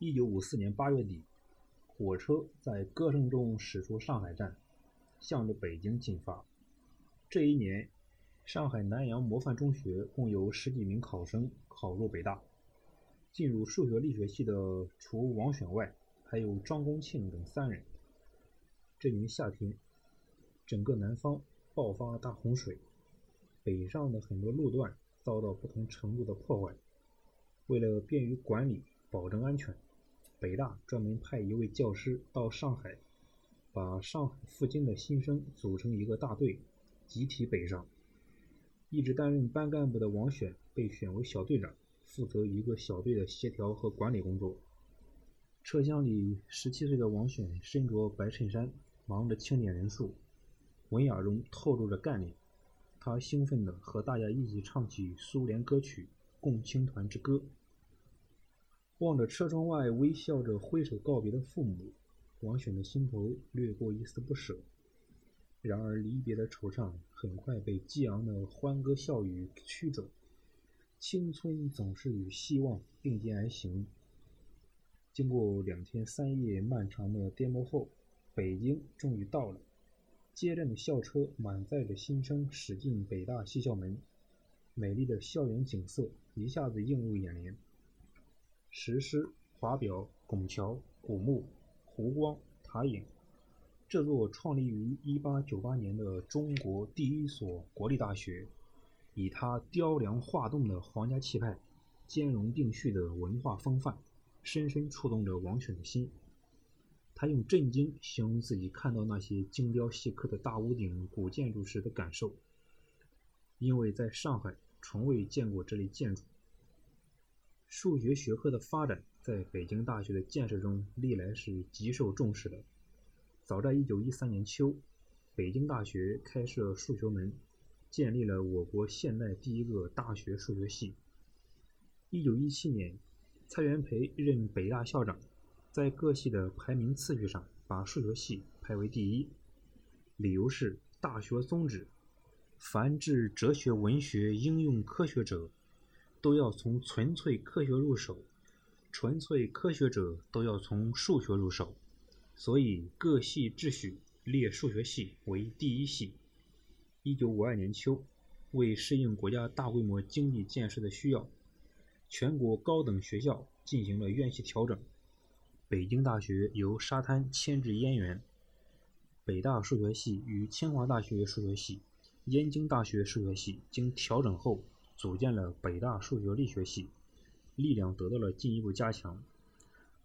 一九五四年八月底，火车在歌声中驶出上海站，向着北京进发。这一年，上海南洋模范中学共有十几名考生考入北大。进入数学力学系的除王选外，还有张公庆等三人。这年夏天，整个南方爆发大洪水，北上的很多路段遭到不同程度的破坏。为了便于管理，保证安全。北大专门派一位教师到上海，把上海附近的新生组成一个大队，集体北上。一直担任班干部的王选被选为小队长，负责一个小队的协调和管理工作。车厢里，十七岁的王选身着白衬衫，忙着清点人数，文雅中透露着干练。他兴奋地和大家一起唱起苏联歌曲《共青团之歌》。望着车窗外微笑着挥手告别的父母，王选的心头掠过一丝不舍。然而离别的惆怅很快被激昂的欢歌笑语驱走。青春总是与希望并肩而行。经过两天三夜漫长的颠簸后，北京终于到了。接站的校车满载着新生驶进北大西校门，美丽的校园景色一下子映入眼帘。石狮、华表、拱桥、古墓、湖光、塔影，这座创立于1898年的中国第一所国立大学，以它雕梁画栋的皇家气派、兼容并蓄的文化风范，深深触动着王选的心。他用震惊形容自己看到那些精雕细刻的大屋顶古建筑时的感受，因为在上海从未见过这类建筑。数学学科的发展在北京大学的建设中历来是极受重视的。早在1913年秋，北京大学开设数学门，建立了我国现代第一个大学数学系。1917年，蔡元培任北大校长，在各系的排名次序上把数学系排为第一，理由是大学宗旨：凡治哲学、文学、应用科学者。都要从纯粹科学入手，纯粹科学者都要从数学入手，所以各系秩序列数学系为第一系。一九五二年秋，为适应国家大规模经济建设的需要，全国高等学校进行了院系调整。北京大学由沙滩迁至燕园，北大数学系与清华大学数学系、燕京大学数学系经调整后。组建了北大数学力学系，力量得到了进一步加强。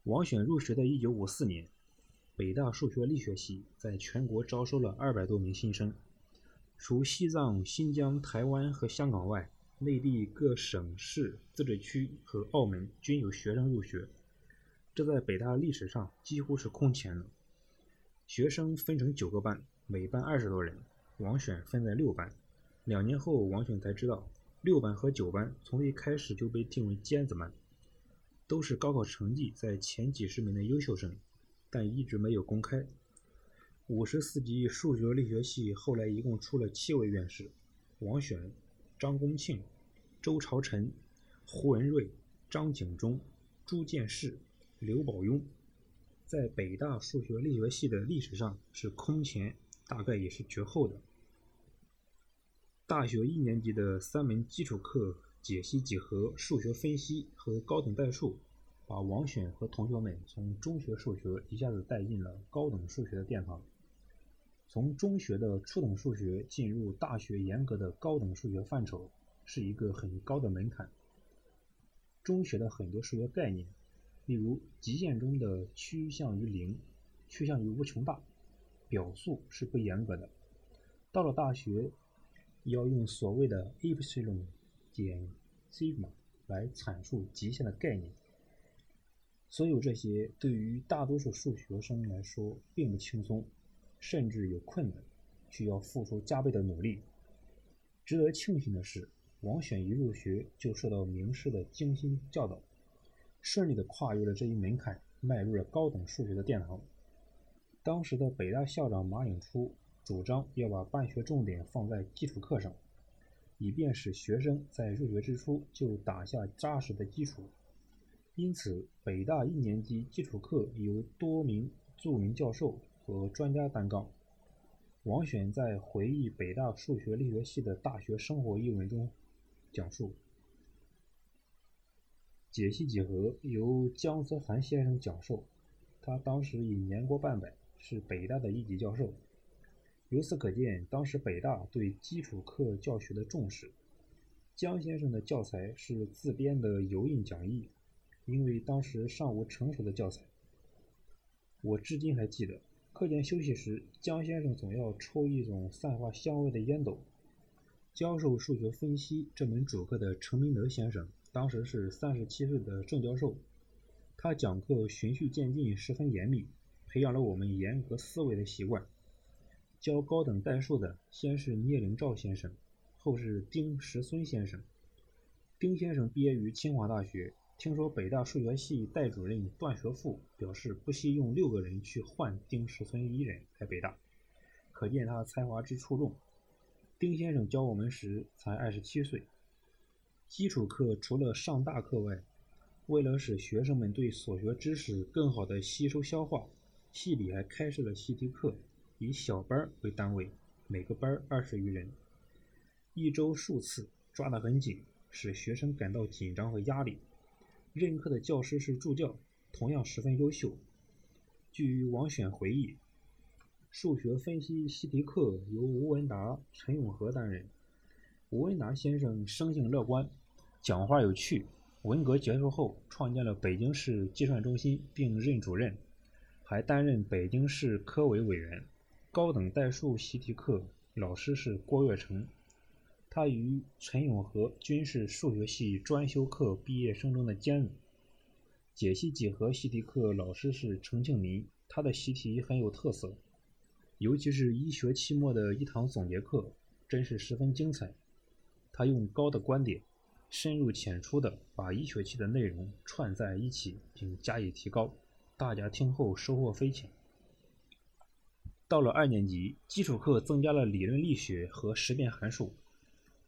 王选入学的一九五四年，北大数学力学系在全国招收了二百多名新生，除西藏、新疆、台湾和香港外，内地各省市自治区和澳门均有学生入学，这在北大历史上几乎是空前的。学生分成九个班，每班二十多人，王选分在六班。两年后，王选才知道。六班和九班从一开始就被定为尖子班，都是高考成绩在前几十名的优秀生，但一直没有公开。五十四级数学力学系后来一共出了七位院士：王选、张公庆、周朝臣、胡文瑞、张景忠、朱见士、刘宝庸，在北大数学力学系的历史上是空前，大概也是绝后的。大学一年级的三门基础课——解析几何、数学分析和高等代数，把王选和同学们从中学数学一下子带进了高等数学的殿堂。从中学的初等数学进入大学严格的高等数学范畴，是一个很高的门槛。中学的很多数学概念，例如极限中的趋向于零、趋向于无穷大，表述是不严格的。到了大学，要用所谓的 epsilon 减 sigma 来阐述极限的概念。所有这些对于大多数数学生来说并不轻松，甚至有困难，需要付出加倍的努力。值得庆幸的是，王选一入学就受到名师的精心教导，顺利地跨越了这一门槛，迈入了高等数学的殿堂。当时的北大校长马颖初。主张要把办学重点放在基础课上，以便使学生在入学之初就打下扎实的基础。因此，北大一年级基础课由多名著名教授和专家担纲。王选在回忆北大数学力学系的大学生活一文中讲述：解析几何由姜泽涵先生讲授，他当时已年过半百，是北大的一级教授。由此可见，当时北大对基础课教学的重视。江先生的教材是自编的油印讲义，因为当时尚无成熟的教材。我至今还记得，课间休息时，江先生总要抽一种散发香味的烟斗。教授数学分析这门主课的陈明德先生，当时是三十七岁的正教授，他讲课循序渐进，十分严密，培养了我们严格思维的习惯。教高等代数的，先是聂灵照先生，后是丁石孙先生。丁先生毕业于清华大学，听说北大数学系代主任段学富表示不惜用六个人去换丁石孙一人来北大，可见他才华之出众。丁先生教我们时才二十七岁。基础课除了上大课外，为了使学生们对所学知识更好的吸收消化，系里还开设了习题课。以小班为单位，每个班二十余人，一周数次，抓得很紧，使学生感到紧张和压力。任课的教师是助教，同样十分优秀。据王选回忆，数学分析习题课由吴文达、陈永和担任。吴文达先生生性乐观，讲话有趣。文革结束后，创建了北京市计算中心，并任主任，还担任北京市科委委员。高等代数习题课老师是郭跃成，他与陈永和均是数学系专修课毕业生中的尖子。解析几何习题课老师是程庆民，他的习题很有特色，尤其是一学期末的一堂总结课，真是十分精彩。他用高的观点，深入浅出的把一学期的内容串在一起，并加以提高，大家听后收获匪浅。到了二年级，基础课增加了理论力学和实变函数。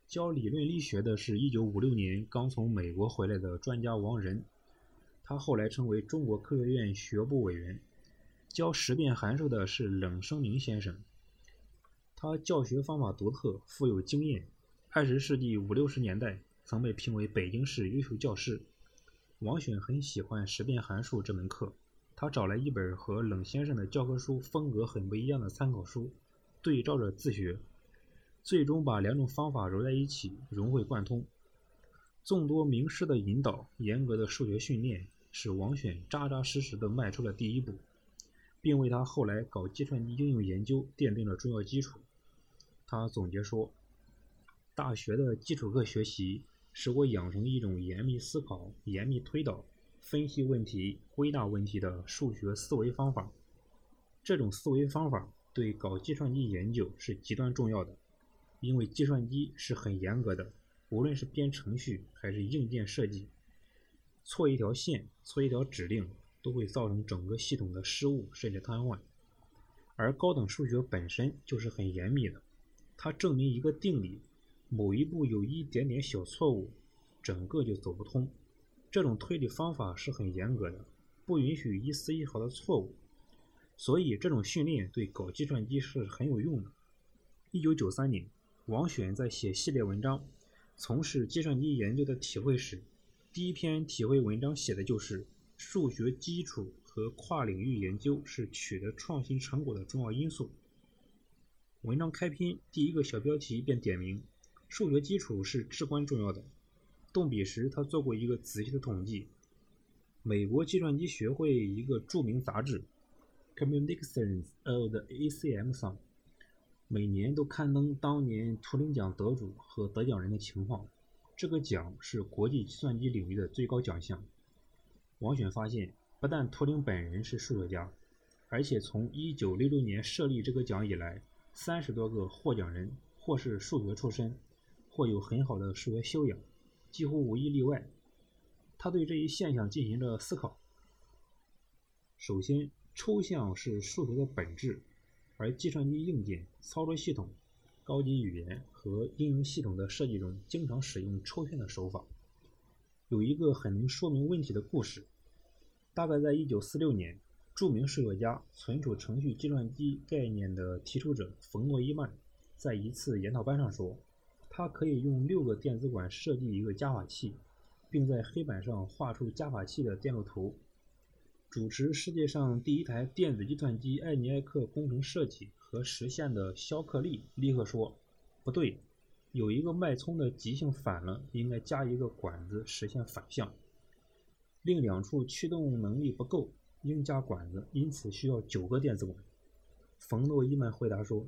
教理论力学的是一九五六年刚从美国回来的专家王仁，他后来成为中国科学院学部委员。教实变函数的是冷生明先生，他教学方法独特，富有经验。二十世纪五六十年代曾被评为北京市优秀教师。王选很喜欢实变函数这门课。他找来一本和冷先生的教科书风格很不一样的参考书，对照着自学，最终把两种方法揉在一起，融会贯通。众多名师的引导，严格的数学训练，使王选扎扎实实地迈出了第一步，并为他后来搞计算机应用研究奠定了重要基础。他总结说：“大学的基础课学习，使我养成一种严密思考、严密推导。”分析问题、归纳问题的数学思维方法，这种思维方法对搞计算机研究是极端重要的，因为计算机是很严格的，无论是编程序还是硬件设计，错一条线、错一条指令都会造成整个系统的失误甚至瘫痪。而高等数学本身就是很严密的，它证明一个定理，某一步有一点点小错误，整个就走不通。这种推理方法是很严格的，不允许一丝一毫的错误，所以这种训练对搞计算机是很有用的。一九九三年，王选在写系列文章《从事计算机研究的体会》时，第一篇体会文章写的就是数学基础和跨领域研究是取得创新成果的重要因素。文章开篇第一个小标题便点明，数学基础是至关重要的。动笔时，他做过一个仔细的统计。美国计算机学会一个著名杂志《Communications of the ACM》上，每年都刊登当年图灵奖得主和得奖人的情况。这个奖是国际计算机领域的最高奖项。王选发现，不但图灵本人是数学家，而且从1966年设立这个奖以来，三十多个获奖人或是数学出身，或有很好的数学修养。几乎无一例外，他对这一现象进行着思考。首先，抽象是数学的本质，而计算机硬件、操作系统、高级语言和应用系统的设计中经常使用抽象的手法。有一个很能说明问题的故事。大概在1946年，著名数学家、存储程序计算机概念的提出者冯诺依曼，在一次研讨班上说，他可以用六个电子管设计一个加法器，并在黑板上画出加法器的电路图。主持世界上第一台电子计算机艾尼埃克工程设计和实现的肖克利立刻说：“不对，有一个脉冲的极性反了，应该加一个管子实现反向。另两处驱动能力不够，应加管子，因此需要九个电子管。”冯诺依曼回答说：“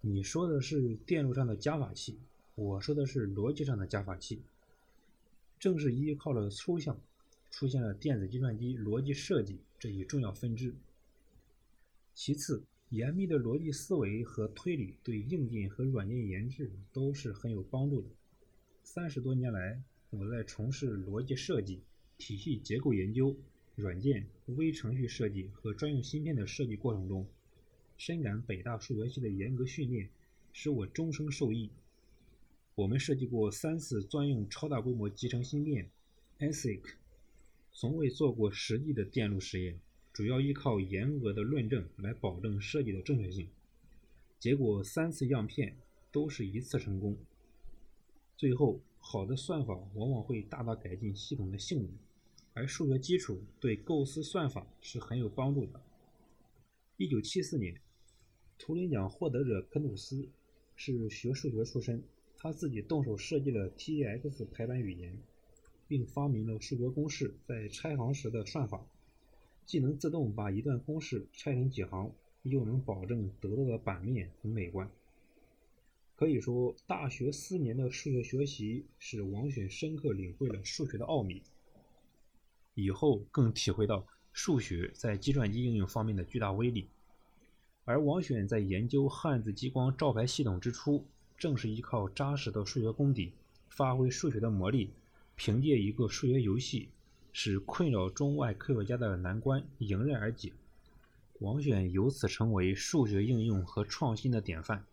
你说的是电路上的加法器，我说的是逻辑上的加法器。正是依靠了抽象。”出现了电子计算机逻辑设计这一重要分支。其次，严密的逻辑思维和推理对硬件和软件研制都是很有帮助的。三十多年来，我在从事逻辑设计、体系结构研究、软件、微程序设计和专用芯片的设计过程中，深感北大数学系的严格训练使我终生受益。我们设计过三次专用超大规模集成芯片 ASIC。从未做过实际的电路实验，主要依靠严格的论证来保证设计的正确性。结果三次样片都是一次成功。最后，好的算法往往会大大改进系统的性能，而数学基础对构思算法是很有帮助的。一九七四年，图灵奖获得者肯努斯是学数学出身，他自己动手设计了 TeX 排版语言。并发明了数学公式在拆行时的算法，既能自动把一段公式拆成几行，又能保证得到的版面很美观。可以说，大学四年的数学学习使王选深刻领会了数学的奥秘，以后更体会到数学在计算机应用方面的巨大威力。而王选在研究汉字激光照排系统之初，正是依靠扎实的数学功底，发挥数学的魔力。凭借一个数学游戏，使困扰中外科学家的难关迎刃而解，王选由此成为数学应用和创新的典范。